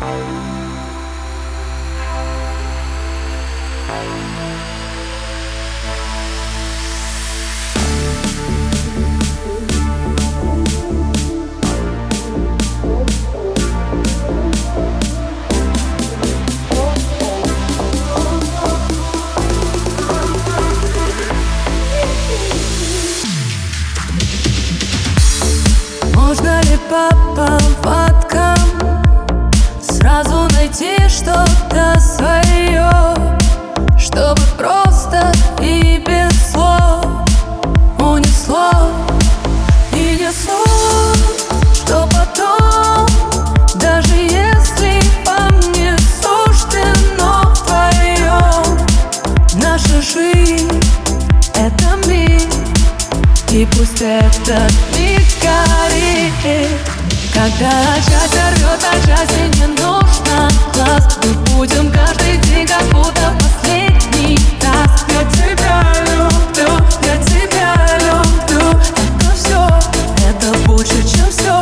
Можно ли попал найти что-то свое Чтобы просто и без слов Унесло. И несло Что потом, даже если по мне суждено вдвоем Наша жизнь — это мир И пусть этот миг горит. Когда счастье рвет, а счастье не нужно глаз. Мы будем каждый день как будто последний раз. Я тебя люблю, я тебя люблю. Это все, это больше, чем все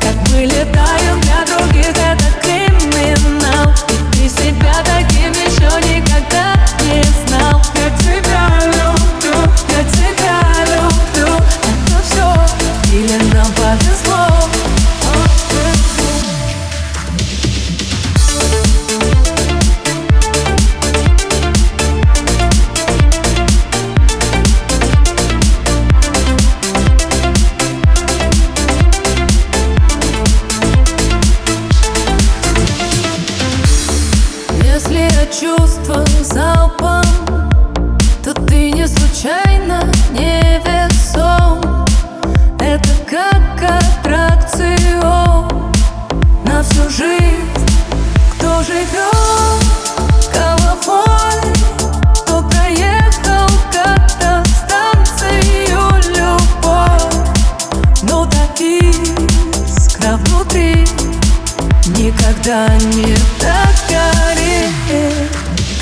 Как мы летаем для других, это криминал. И ты себя таким еще никогда не знал. Я тебя люблю, я тебя люблю. Это все, или нам повезло? я чувства залпом То ты не случайно невесом Это как аттракцион На всю жизнь. Кто живет, кого ну волит Никогда не так.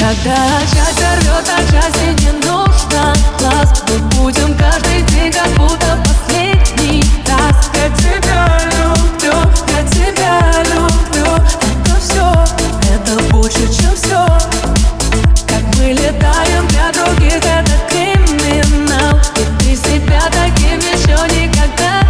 Когда часть рвет, а части не нужно Класс, мы будем каждый день как будто последний раз. Я тебя люблю, я тебя люблю. Это все, это больше, чем все Как мы летаем для других, это криминал. И ты себя таким еще никогда